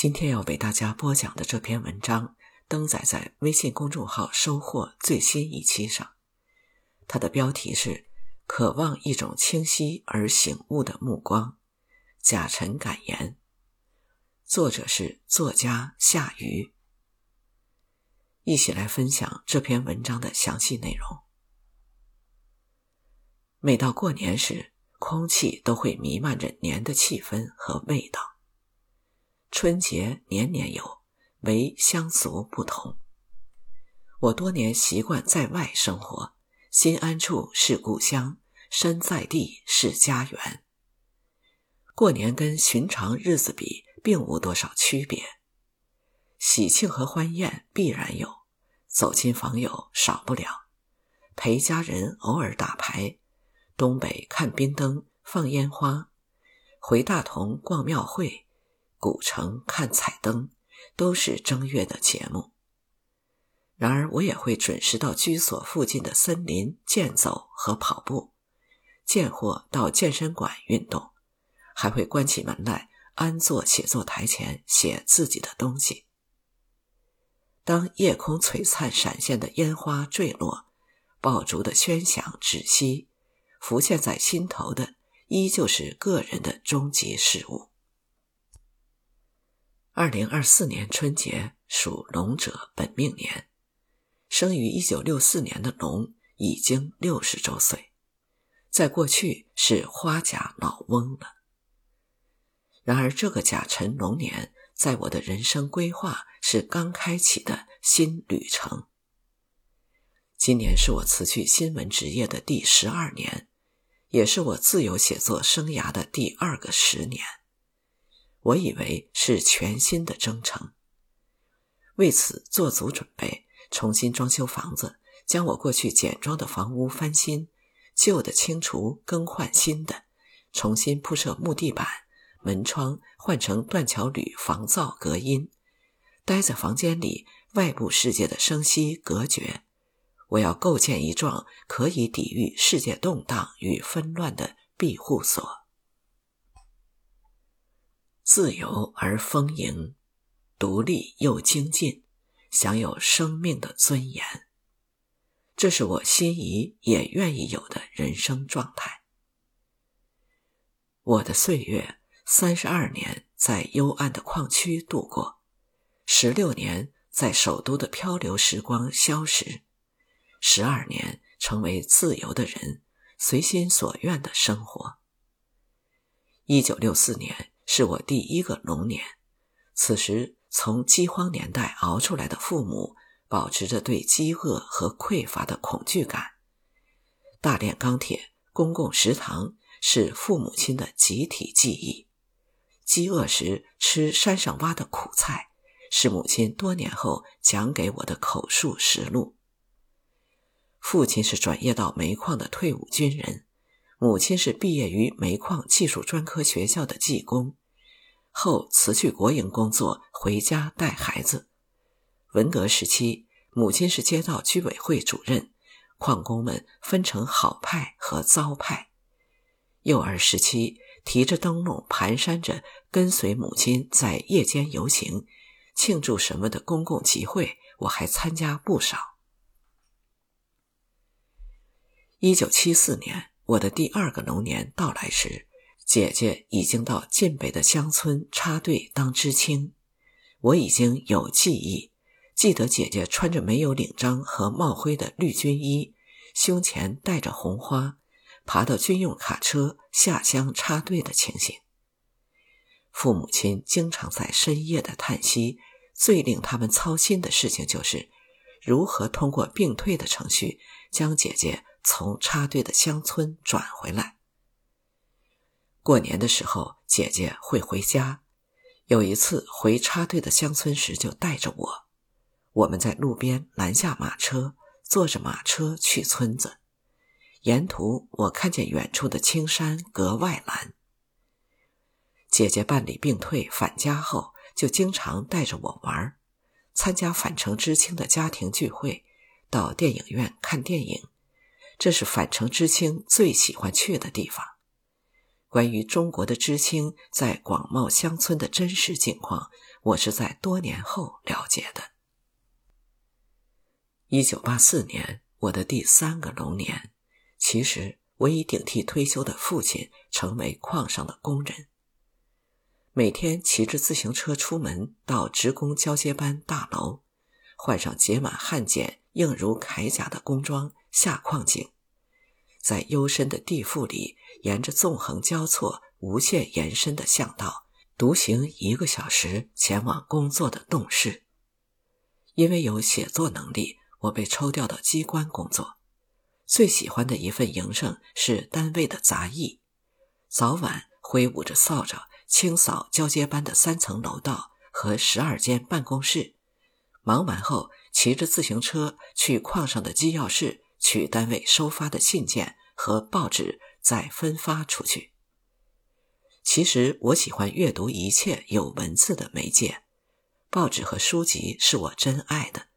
今天要为大家播讲的这篇文章登载在微信公众号“收获”最新一期上，它的标题是“渴望一种清晰而醒悟的目光”，贾晨感言，作者是作家夏雨。一起来分享这篇文章的详细内容。每到过年时，空气都会弥漫着年的气氛和味道。春节年年有，唯乡俗不同。我多年习惯在外生活，心安处是故乡，身在地是家园。过年跟寻常日子比，并无多少区别。喜庆和欢宴必然有，走亲访友少不了，陪家人偶尔打牌，东北看冰灯放烟花，回大同逛庙会。古城看彩灯，都是正月的节目。然而，我也会准时到居所附近的森林健走和跑步，见或到健身馆运动，还会关起门来安坐写作台前写自己的东西。当夜空璀璨闪现的烟花坠落，爆竹的喧响止息，浮现在心头的依旧是个人的终极事物。二零二四年春节属龙者本命年，生于一九六四年的龙已经六十周岁，在过去是花甲老翁了。然而，这个甲辰龙年在我的人生规划是刚开启的新旅程。今年是我辞去新闻职业的第十二年，也是我自由写作生涯的第二个十年。我以为是全新的征程，为此做足准备，重新装修房子，将我过去简装的房屋翻新，旧的清除，更换新的，重新铺设木地板，门窗换成断桥铝防噪隔音，待在房间里，外部世界的声息隔绝。我要构建一幢可以抵御世界动荡与纷乱的庇护所。自由而丰盈，独立又精进，享有生命的尊严。这是我心仪也愿意有的人生状态。我的岁月三十二年在幽暗的矿区度过，十六年在首都的漂流时光消失，十二年成为自由的人，随心所愿的生活。一九六四年。是我第一个龙年，此时从饥荒年代熬出来的父母，保持着对饥饿和匮乏的恐惧感。大炼钢铁、公共食堂是父母亲的集体记忆。饥饿时吃山上挖的苦菜，是母亲多年后讲给我的口述实录。父亲是转业到煤矿的退伍军人。母亲是毕业于煤矿技术专科学校的技工，后辞去国营工作，回家带孩子。文革时期，母亲是街道居委会主任，矿工们分成好派和糟派。幼儿时期，提着灯笼，蹒跚着跟随母亲在夜间游行，庆祝什么的公共集会，我还参加不少。一九七四年。我的第二个龙年到来时，姐姐已经到晋北的乡村插队当知青。我已经有记忆，记得姐姐穿着没有领章和帽徽的绿军衣，胸前戴着红花，爬到军用卡车下乡插队的情形。父母亲经常在深夜的叹息，最令他们操心的事情就是如何通过病退的程序将姐姐。从插队的乡村转回来。过年的时候，姐姐会回家。有一次回插队的乡村时，就带着我。我们在路边拦下马车，坐着马车去村子。沿途我看见远处的青山格外蓝。姐姐办理病退返家后，就经常带着我玩，参加返程知青的家庭聚会，到电影院看电影。这是返程知青最喜欢去的地方。关于中国的知青在广袤乡村的真实境况，我是在多年后了解的。一九八四年，我的第三个龙年，其实我已顶替退休的父亲，成为矿上的工人。每天骑着自行车出门，到职工交接班大楼，换上结满汗碱、硬如铠甲的工装，下矿井，在幽深的地腹里，沿着纵横交错、无限延伸的巷道，独行一个小时，前往工作的洞室。因为有写作能力。我被抽调到机关工作，最喜欢的一份营生是单位的杂役，早晚挥舞着扫帚清扫交接班的三层楼道和十二间办公室，忙完后骑着自行车去矿上的机要室取单位收发的信件和报纸，再分发出去。其实我喜欢阅读一切有文字的媒介，报纸和书籍是我真爱的。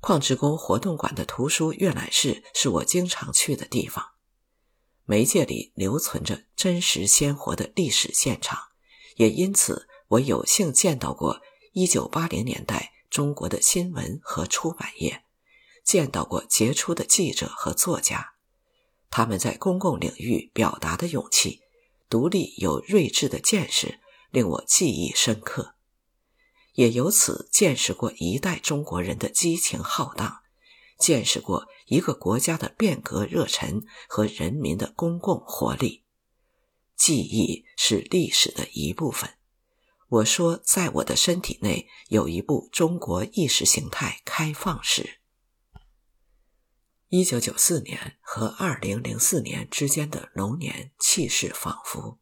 矿职工活动馆的图书阅览室是我经常去的地方，媒介里留存着真实鲜活的历史现场，也因此我有幸见到过1980年代中国的新闻和出版业，见到过杰出的记者和作家，他们在公共领域表达的勇气、独立有睿智的见识，令我记忆深刻。也由此见识过一代中国人的激情浩荡，见识过一个国家的变革热忱和人民的公共活力。记忆是历史的一部分。我说，在我的身体内有一部中国意识形态开放史。一九九四年和二零零四年之间的龙年，气势仿佛。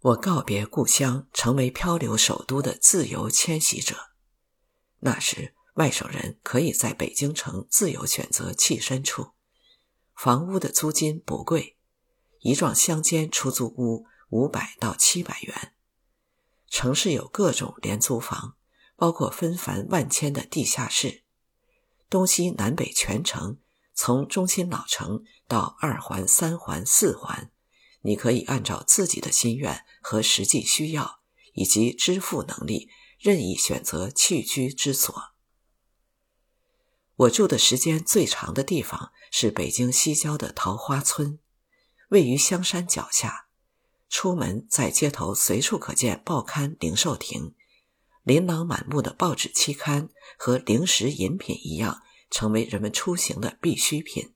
我告别故乡，成为漂流首都的自由迁徙者。那时，外省人可以在北京城自由选择栖身处，房屋的租金不贵，一幢乡间出租屋五百到七百元。城市有各种廉租房，包括纷繁万千的地下室，东西南北全城，从中心老城到二环、三环、四环。你可以按照自己的心愿和实际需要以及支付能力，任意选择弃居之所。我住的时间最长的地方是北京西郊的桃花村，位于香山脚下。出门在街头随处可见报刊零售亭，琳琅满目的报纸期刊和零食饮品一样，成为人们出行的必需品。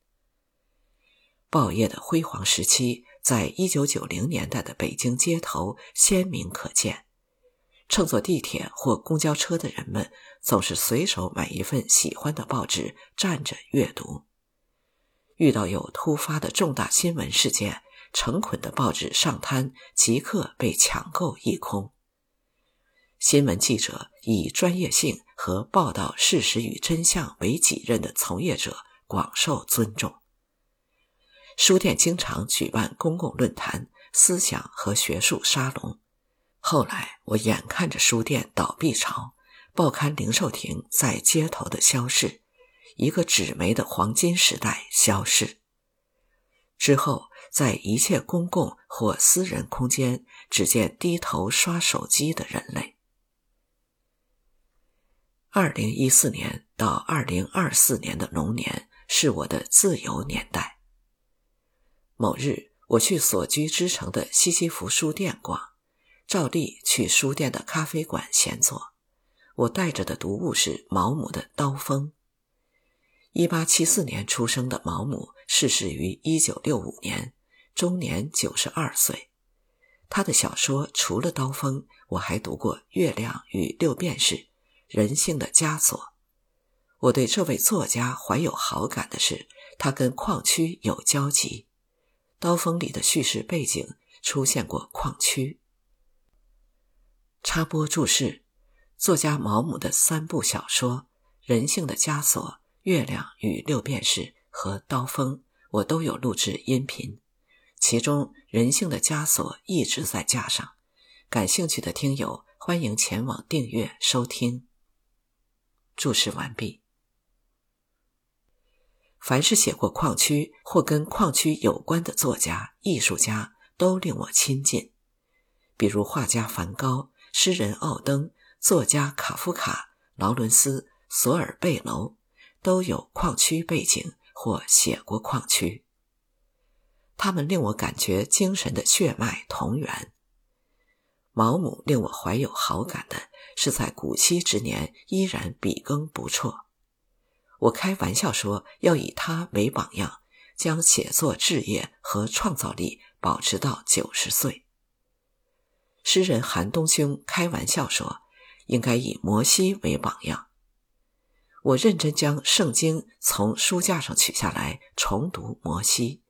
报业的辉煌时期。在一九九零年代的北京街头鲜明可见，乘坐地铁或公交车的人们总是随手买一份喜欢的报纸，站着阅读。遇到有突发的重大新闻事件，成捆的报纸上摊，即刻被抢购一空。新闻记者以专业性和报道事实与真相为己任的从业者广受尊重。书店经常举办公共论坛、思想和学术沙龙。后来，我眼看着书店倒闭潮，报刊零售亭在街头的消逝，一个纸媒的黄金时代消逝。之后，在一切公共或私人空间，只见低头刷手机的人类。二零一四年到二零二四年的龙年是我的自由年代。某日，我去所居之城的西西弗书店逛，照例去书店的咖啡馆闲坐。我带着的读物是毛姆的《刀锋》。一八七四年出生的毛姆逝世于一九六五年，终年九十二岁。他的小说除了《刀锋》，我还读过《月亮与六便士》《人性的枷锁》。我对这位作家怀有好感的是，他跟矿区有交集。刀锋里的叙事背景出现过矿区。插播注释：作家毛姆的三部小说《人性的枷锁》《月亮与六便士》和《刀锋》，我都有录制音频。其中《人性的枷锁》一直在架上，感兴趣的听友欢迎前往订阅收听。注释完毕。凡是写过矿区或跟矿区有关的作家、艺术家，都令我亲近。比如画家梵高、诗人奥登、作家卡夫卡、劳伦斯、索尔贝楼都有矿区背景或写过矿区。他们令我感觉精神的血脉同源。毛姆令我怀有好感的是，在古稀之年依然笔耕不辍。我开玩笑说，要以他为榜样，将写作志业和创造力保持到九十岁。诗人韩东兄开玩笑说，应该以摩西为榜样。我认真将圣经从书架上取下来，重读摩西，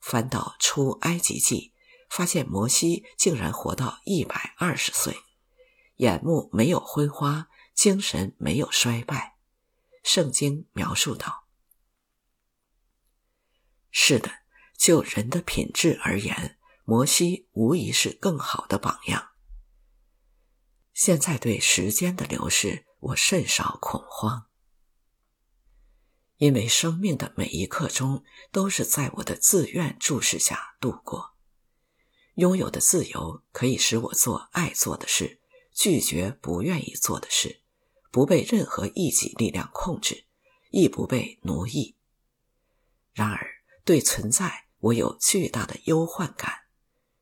翻到出埃及记。发现摩西竟然活到一百二十岁，眼目没有昏花，精神没有衰败。圣经描述道：“是的，就人的品质而言，摩西无疑是更好的榜样。”现在对时间的流逝，我甚少恐慌，因为生命的每一刻钟都是在我的自愿注视下度过。拥有的自由可以使我做爱做的事，拒绝不愿意做的事，不被任何一己力量控制，亦不被奴役。然而，对存在我有巨大的忧患感。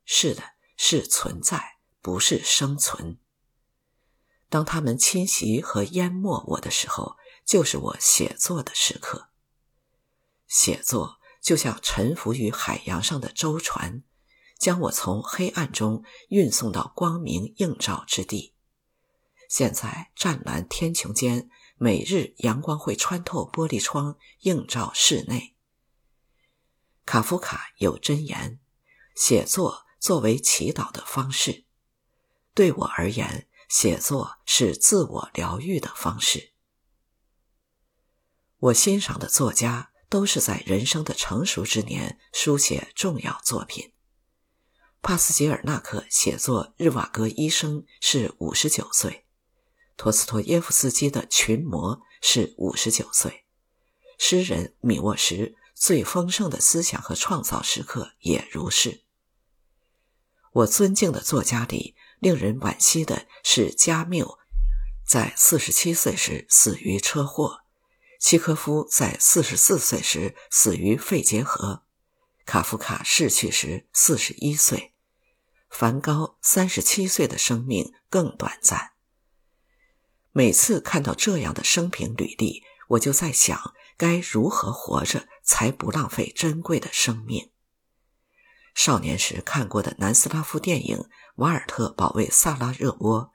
是的，是存在，不是生存。当他们侵袭和淹没我的时候，就是我写作的时刻。写作就像沉浮于海洋上的舟船。将我从黑暗中运送到光明映照之地。现在湛蓝天穹间，每日阳光会穿透玻璃窗，映照室内。卡夫卡有箴言：写作作为祈祷的方式。对我而言，写作是自我疗愈的方式。我欣赏的作家都是在人生的成熟之年书写重要作品。帕斯捷尔纳克写作《日瓦戈医生》是五十九岁，托斯托耶夫斯基的《群魔》是五十九岁，诗人米沃什最丰盛的思想和创造时刻也如是。我尊敬的作家里，令人惋惜的是加缪，在四十七岁时死于车祸；契科夫在四十四岁时死于肺结核；卡夫卡逝去时四十一岁。梵高三十七岁的生命更短暂。每次看到这样的生平履历，我就在想，该如何活着才不浪费珍贵的生命？少年时看过的南斯拉夫电影《瓦尔特保卫萨拉热窝》，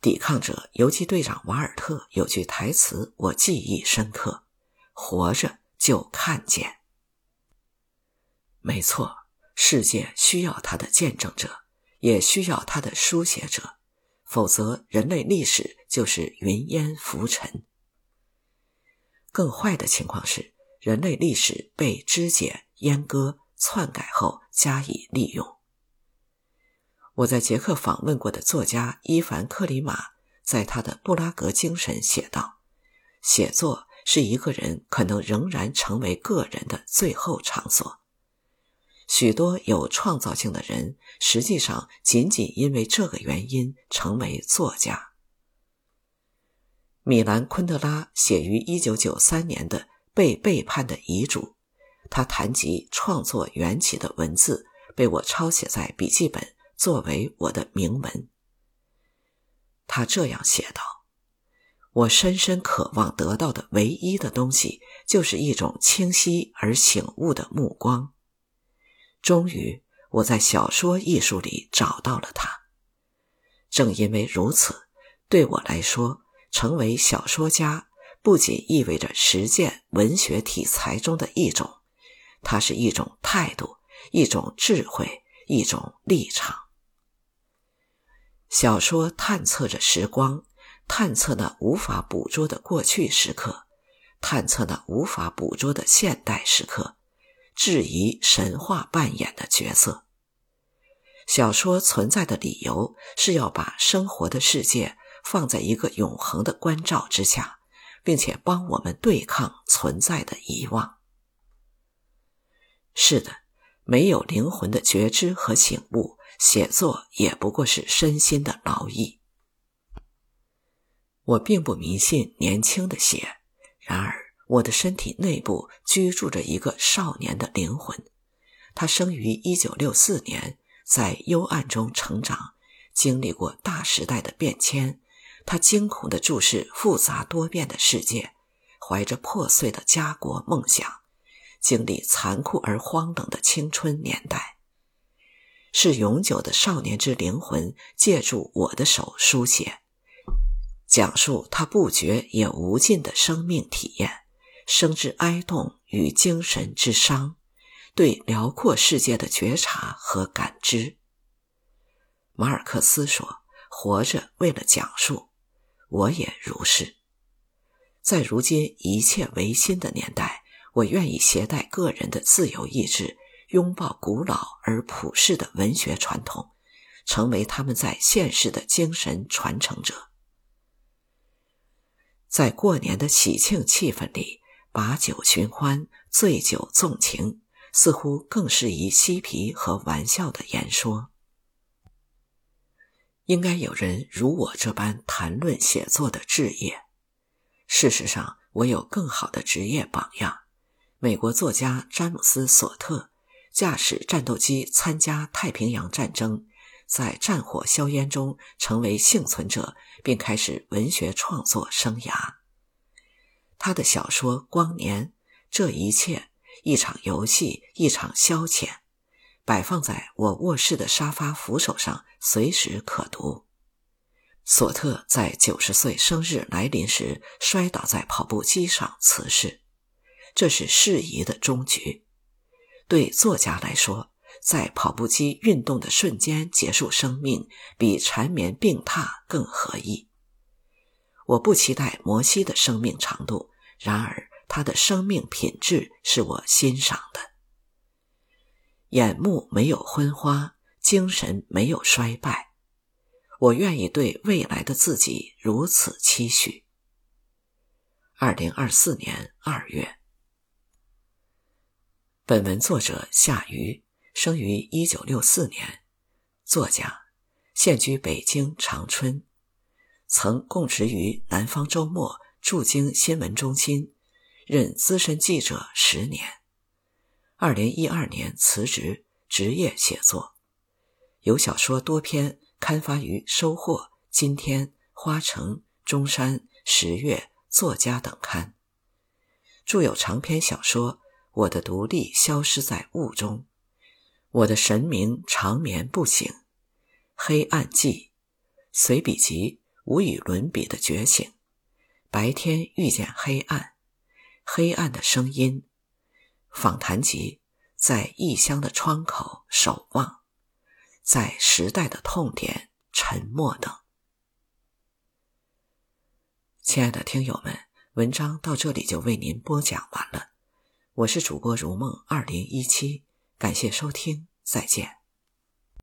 抵抗者游击队长瓦尔特有句台词我记忆深刻：“活着就看见。”没错，世界需要他的见证者。也需要他的书写者，否则人类历史就是云烟浮沉。更坏的情况是，人类历史被肢解、阉割、篡改后加以利用。我在捷克访问过的作家伊凡·克里马，在他的《布拉格精神》写道：“写作是一个人可能仍然成为个人的最后场所。”许多有创造性的人，实际上仅仅因为这个原因成为作家。米兰·昆德拉写于1993年的《被背叛的遗嘱》，他谈及创作缘起的文字被我抄写在笔记本，作为我的铭文。他这样写道：“我深深渴望得到的唯一的东西，就是一种清晰而醒悟的目光。”终于，我在小说艺术里找到了它。正因为如此，对我来说，成为小说家不仅意味着实践文学题材中的一种，它是一种态度，一种智慧，一种立场。小说探测着时光，探测那无法捕捉的过去时刻，探测那无法捕捉的现代时刻。质疑神话扮演的角色。小说存在的理由是要把生活的世界放在一个永恒的关照之下，并且帮我们对抗存在的遗忘。是的，没有灵魂的觉知和醒悟，写作也不过是身心的劳役。我并不迷信年轻的血，然而我的身体内部居住着一个少年的灵魂。他生于一九六四年，在幽暗中成长，经历过大时代的变迁。他惊恐地注视复杂多变的世界，怀着破碎的家国梦想，经历残酷而荒冷的青春年代。是永久的少年之灵魂借助我的手书写。讲述他不绝也无尽的生命体验，生之哀痛与精神之伤，对辽阔世界的觉察和感知。马尔克斯说：“活着为了讲述，我也如是。在如今一切唯心的年代，我愿意携带个人的自由意志，拥抱古老而普世的文学传统，成为他们在现世的精神传承者。”在过年的喜庆气氛里，把酒寻欢、醉酒纵情，似乎更适宜嬉皮和玩笑的言说。应该有人如我这般谈论写作的志业。事实上，我有更好的职业榜样：美国作家詹姆斯·索特，驾驶战斗机参加太平洋战争，在战火硝烟中成为幸存者。并开始文学创作生涯。他的小说《光年》，这一切一场游戏，一场消遣，摆放在我卧室的沙发扶手上，随时可读。索特在九十岁生日来临时摔倒在跑步机上辞世，这是适宜的终局。对作家来说。在跑步机运动的瞬间结束生命，比缠绵病榻更合意。我不期待摩西的生命长度，然而他的生命品质是我欣赏的。眼目没有昏花，精神没有衰败。我愿意对未来的自己如此期许。二零二四年二月，本文作者夏瑜。生于一九六四年，作家，现居北京长春，曾供职于《南方周末》驻京新闻中心，任资深记者十年。二零一二年辞职，职业写作，有小说多篇刊发于《收获》《今天》《花城》《中山》《十月》《作家》等刊，著有长篇小说《我的独立消失在雾中》。我的神明长眠不醒，黑暗记，随笔集无与伦比的觉醒，白天遇见黑暗，黑暗的声音，访谈集，在异乡的窗口守望，在时代的痛点沉默等。亲爱的听友们，文章到这里就为您播讲完了，我是主播如梦二零一七。感谢收听，再见。